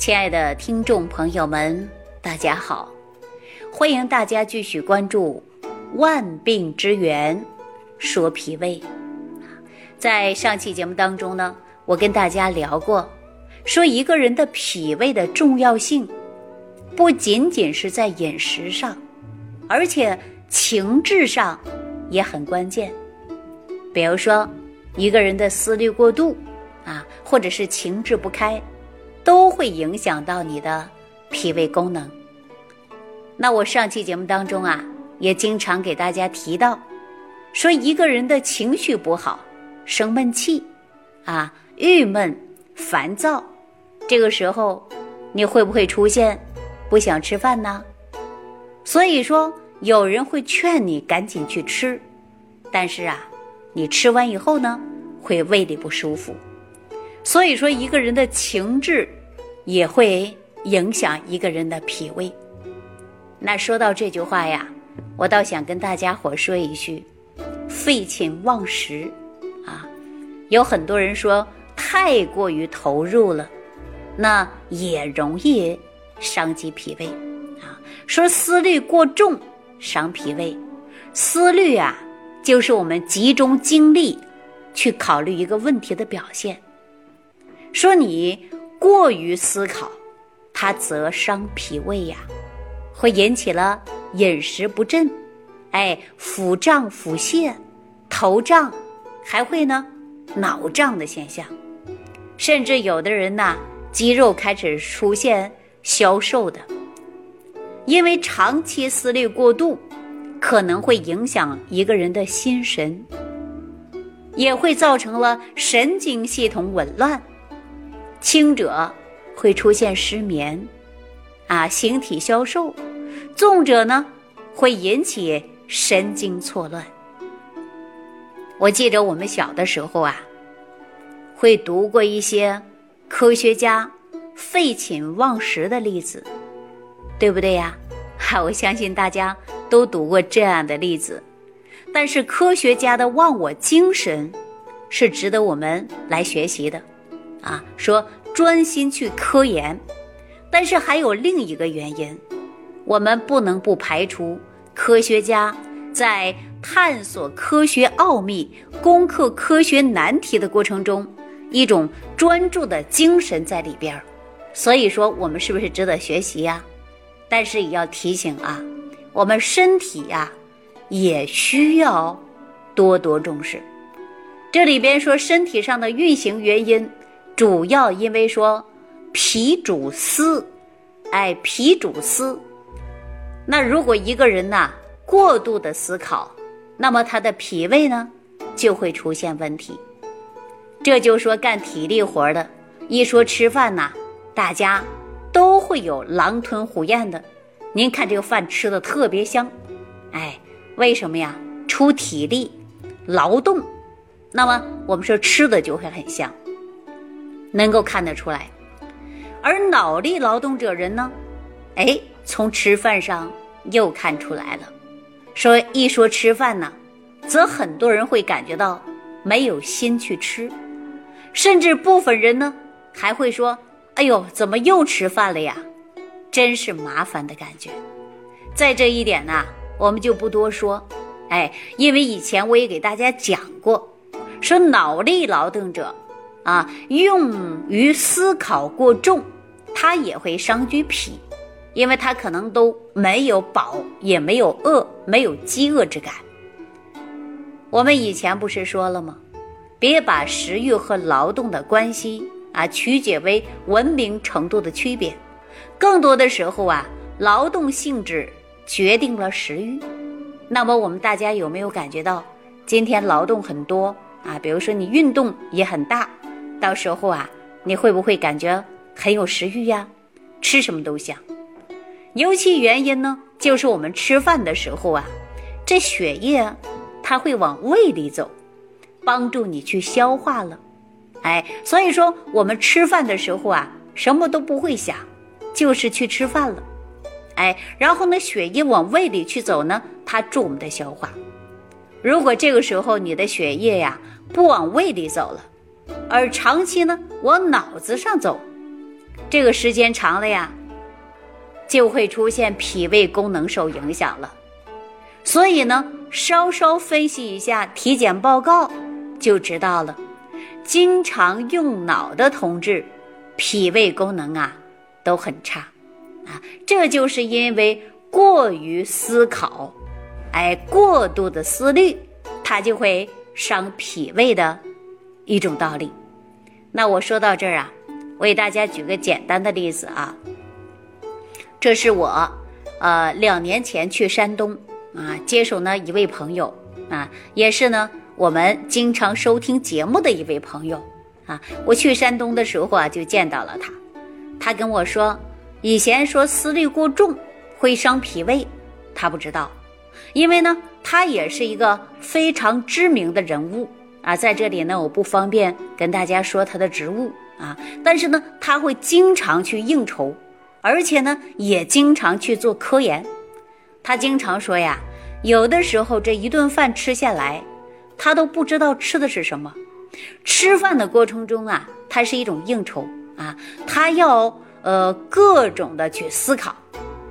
亲爱的听众朋友们，大家好！欢迎大家继续关注《万病之源。说脾胃》。在上期节目当中呢，我跟大家聊过，说一个人的脾胃的重要性，不仅仅是在饮食上，而且情志上也很关键。比如说，一个人的思虑过度啊，或者是情志不开，都会影响到你的脾胃功能。那我上期节目当中啊，也经常给大家提到，说一个人的情绪不好，生闷气，啊，郁闷、烦躁，这个时候你会不会出现不想吃饭呢？所以说，有人会劝你赶紧去吃，但是啊。你吃完以后呢，会胃里不舒服，所以说一个人的情志也会影响一个人的脾胃。那说到这句话呀，我倒想跟大家伙说一句：废寝忘食啊！有很多人说太过于投入了，那也容易伤及脾胃啊。说思虑过重伤脾胃，思虑啊。就是我们集中精力去考虑一个问题的表现。说你过于思考，它则伤脾胃呀，会引起了饮食不振，哎，腹胀、腹泻、头胀，还会呢脑胀的现象，甚至有的人呐，肌肉开始出现消瘦的，因为长期思虑过度。可能会影响一个人的心神，也会造成了神经系统紊乱，轻者会出现失眠，啊，形体消瘦；重者呢，会引起神经错乱。我记着我们小的时候啊，会读过一些科学家废寝忘食的例子，对不对呀？哈，我相信大家。都读过这样的例子，但是科学家的忘我精神是值得我们来学习的，啊，说专心去科研，但是还有另一个原因，我们不能不排除科学家在探索科学奥秘、攻克科学难题的过程中一种专注的精神在里边儿，所以说我们是不是值得学习呀？但是也要提醒啊。我们身体呀，也需要多多重视。这里边说身体上的运行原因，主要因为说脾主思，哎，脾主思。那如果一个人呐过度的思考，那么他的脾胃呢就会出现问题。这就说干体力活的，一说吃饭呐，大家都会有狼吞虎咽的。您看这个饭吃的特别香，哎，为什么呀？出体力，劳动，那么我们说吃的就会很香，能够看得出来。而脑力劳动者人呢，哎，从吃饭上又看出来了。说一说吃饭呢，则很多人会感觉到没有心去吃，甚至部分人呢还会说：“哎呦，怎么又吃饭了呀？”真是麻烦的感觉，在这一点呢，我们就不多说，哎，因为以前我也给大家讲过，说脑力劳动者，啊，用于思考过重，他也会伤居脾，因为他可能都没有饱，也没有饿，没有饥饿之感。我们以前不是说了吗？别把食欲和劳动的关系啊曲解为文明程度的区别。更多的时候啊，劳动性质决定了食欲。那么我们大家有没有感觉到，今天劳动很多啊？比如说你运动也很大，到时候啊，你会不会感觉很有食欲呀？吃什么都香。尤其原因呢，就是我们吃饭的时候啊，这血液它会往胃里走，帮助你去消化了。哎，所以说我们吃饭的时候啊，什么都不会想。就是去吃饭了，哎，然后呢，血液往胃里去走呢，它助我们的消化。如果这个时候你的血液呀不往胃里走了，而长期呢往脑子上走，这个时间长了呀，就会出现脾胃功能受影响了。所以呢，稍稍分析一下体检报告就知道了。经常用脑的同志，脾胃功能啊都很差啊，这就是因为过于思考，哎，过度的思虑，它就会伤脾胃的一种道理。那我说到这儿啊，我给大家举个简单的例子啊，这是我呃两年前去山东啊接手呢一位朋友啊，也是呢。我们经常收听节目的一位朋友啊，我去山东的时候啊，就见到了他。他跟我说，以前说思虑过重会伤脾胃，他不知道，因为呢，他也是一个非常知名的人物啊。在这里呢，我不方便跟大家说他的职务啊，但是呢，他会经常去应酬，而且呢，也经常去做科研。他经常说呀，有的时候这一顿饭吃下来。他都不知道吃的是什么，吃饭的过程中啊，它是一种应酬啊，他要呃各种的去思考，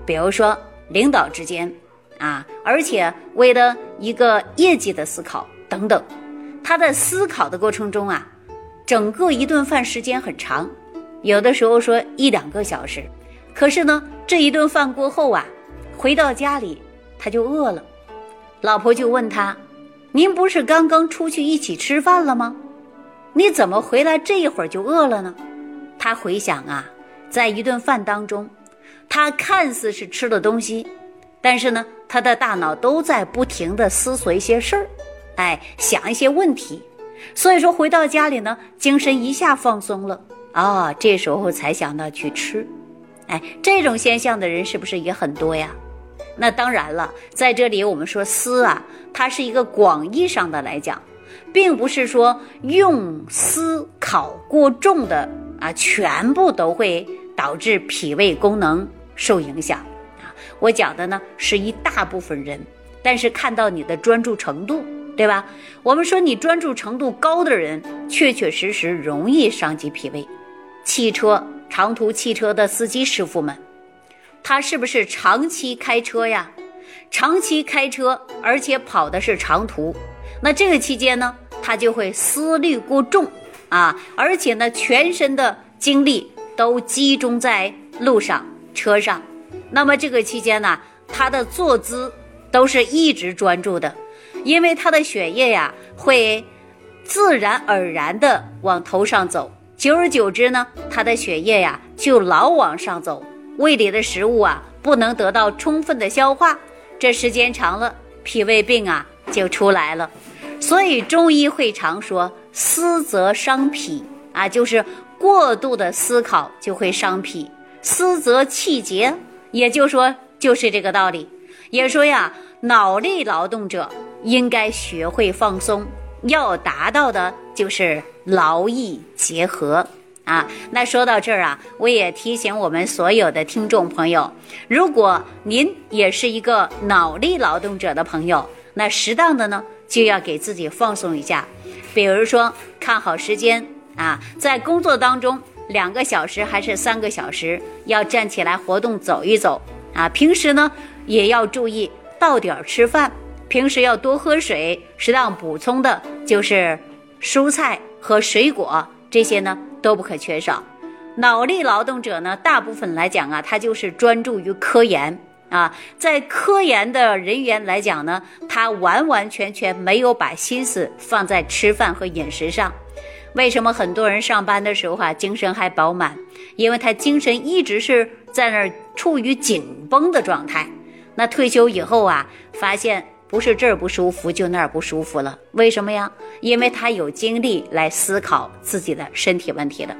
比如说领导之间啊，而且为了一个业绩的思考等等，他在思考的过程中啊，整个一顿饭时间很长，有的时候说一两个小时，可是呢，这一顿饭过后啊，回到家里他就饿了，老婆就问他。您不是刚刚出去一起吃饭了吗？你怎么回来这一会儿就饿了呢？他回想啊，在一顿饭当中，他看似是吃了东西，但是呢，他的大脑都在不停的思索一些事儿，哎，想一些问题。所以说回到家里呢，精神一下放松了啊，这时候才想到去吃。哎，这种现象的人是不是也很多呀？那当然了，在这里我们说思啊，它是一个广义上的来讲，并不是说用思考过重的啊，全部都会导致脾胃功能受影响啊。我讲的呢是一大部分人，但是看到你的专注程度，对吧？我们说你专注程度高的人，确确实实容易伤及脾胃。汽车长途汽车的司机师傅们。他是不是长期开车呀？长期开车，而且跑的是长途，那这个期间呢，他就会思虑过重啊，而且呢，全身的精力都集中在路上、车上。那么这个期间呢，他的坐姿都是一直专注的，因为他的血液呀会自然而然的往头上走，久而久之呢，他的血液呀就老往上走。胃里的食物啊，不能得到充分的消化，这时间长了，脾胃病啊就出来了。所以中医会常说“思则伤脾”，啊，就是过度的思考就会伤脾。思则气结，也就说就是这个道理。也说呀，脑力劳动者应该学会放松，要达到的就是劳逸结合。啊，那说到这儿啊，我也提醒我们所有的听众朋友，如果您也是一个脑力劳动者的朋友，那适当的呢就要给自己放松一下，比如说看好时间啊，在工作当中两个小时还是三个小时，要站起来活动走一走啊。平时呢也要注意到点儿吃饭，平时要多喝水，适当补充的就是蔬菜和水果这些呢。都不可缺少。脑力劳动者呢，大部分来讲啊，他就是专注于科研啊。在科研的人员来讲呢，他完完全全没有把心思放在吃饭和饮食上。为什么很多人上班的时候啊，精神还饱满？因为他精神一直是在那儿处于紧绷的状态。那退休以后啊，发现。不是这儿不舒服就那儿不舒服了，为什么呀？因为他有精力来思考自己的身体问题了，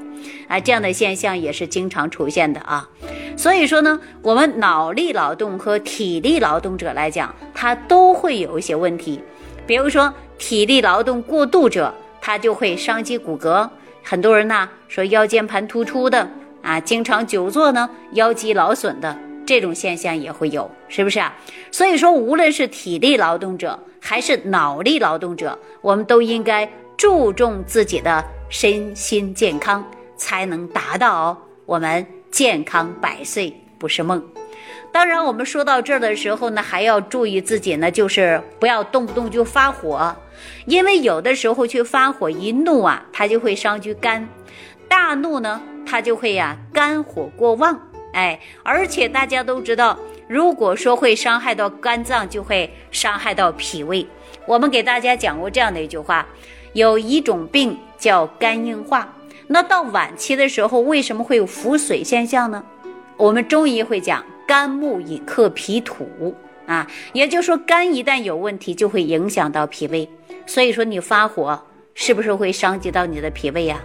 啊，这样的现象也是经常出现的啊。所以说呢，我们脑力劳动和体力劳动者来讲，他都会有一些问题。比如说体力劳动过度者，他就会伤及骨骼。很多人呢说腰间盘突出的啊，经常久坐呢，腰肌劳损的。这种现象也会有，是不是啊？所以说，无论是体力劳动者还是脑力劳动者，我们都应该注重自己的身心健康，才能达到我们健康百岁不是梦。当然，我们说到这儿的时候呢，还要注意自己呢，就是不要动不动就发火，因为有的时候去发火一怒啊，它就会伤及肝；大怒呢，它就会呀肝火过旺。哎，而且大家都知道，如果说会伤害到肝脏，就会伤害到脾胃。我们给大家讲过这样的一句话：有一种病叫肝硬化，那到晚期的时候，为什么会有腹水现象呢？我们中医会讲。肝木以克脾土啊，也就是说，肝一旦有问题，就会影响到脾胃。所以说，你发火是不是会伤及到你的脾胃呀？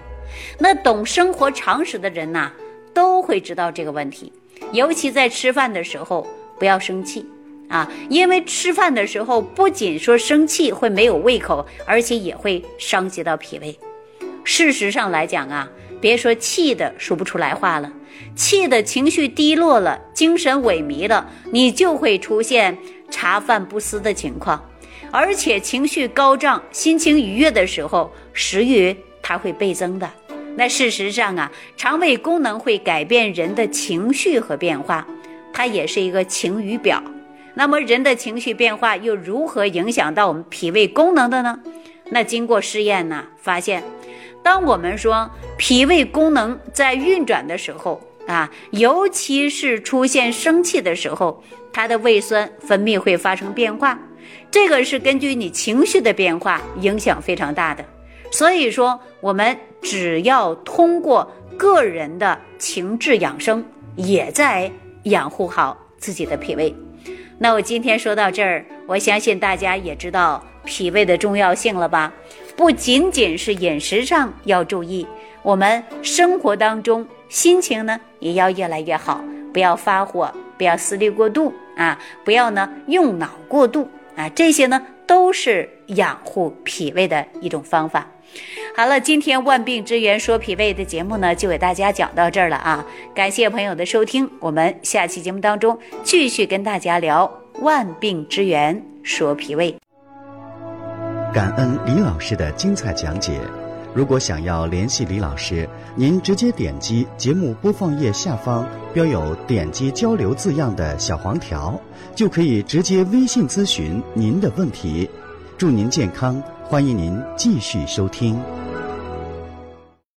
那懂生活常识的人呐，都会知道这个问题。尤其在吃饭的时候，不要生气啊，因为吃饭的时候不仅说生气会没有胃口，而且也会伤及到脾胃。事实上来讲啊。别说气的说不出来话了，气的情绪低落了，精神萎靡了，你就会出现茶饭不思的情况。而且情绪高涨、心情愉悦的时候，食欲它会倍增的。那事实上啊，肠胃功能会改变人的情绪和变化，它也是一个晴雨表。那么人的情绪变化又如何影响到我们脾胃功能的呢？那经过试验呢，发现。当我们说脾胃功能在运转的时候啊，尤其是出现生气的时候，它的胃酸分泌会发生变化。这个是根据你情绪的变化影响非常大的。所以说，我们只要通过个人的情志养生，也在养护好自己的脾胃。那我今天说到这儿，我相信大家也知道脾胃的重要性了吧？不仅仅是饮食上要注意，我们生活当中心情呢也要越来越好，不要发火，不要思虑过度啊，不要呢用脑过度啊，这些呢都是养护脾胃的一种方法。好了，今天万病之源说脾胃的节目呢就给大家讲到这儿了啊，感谢朋友的收听，我们下期节目当中继续跟大家聊万病之源说脾胃。感恩李老师的精彩讲解。如果想要联系李老师，您直接点击节目播放页下方标有“点击交流”字样的小黄条，就可以直接微信咨询您的问题。祝您健康，欢迎您继续收听。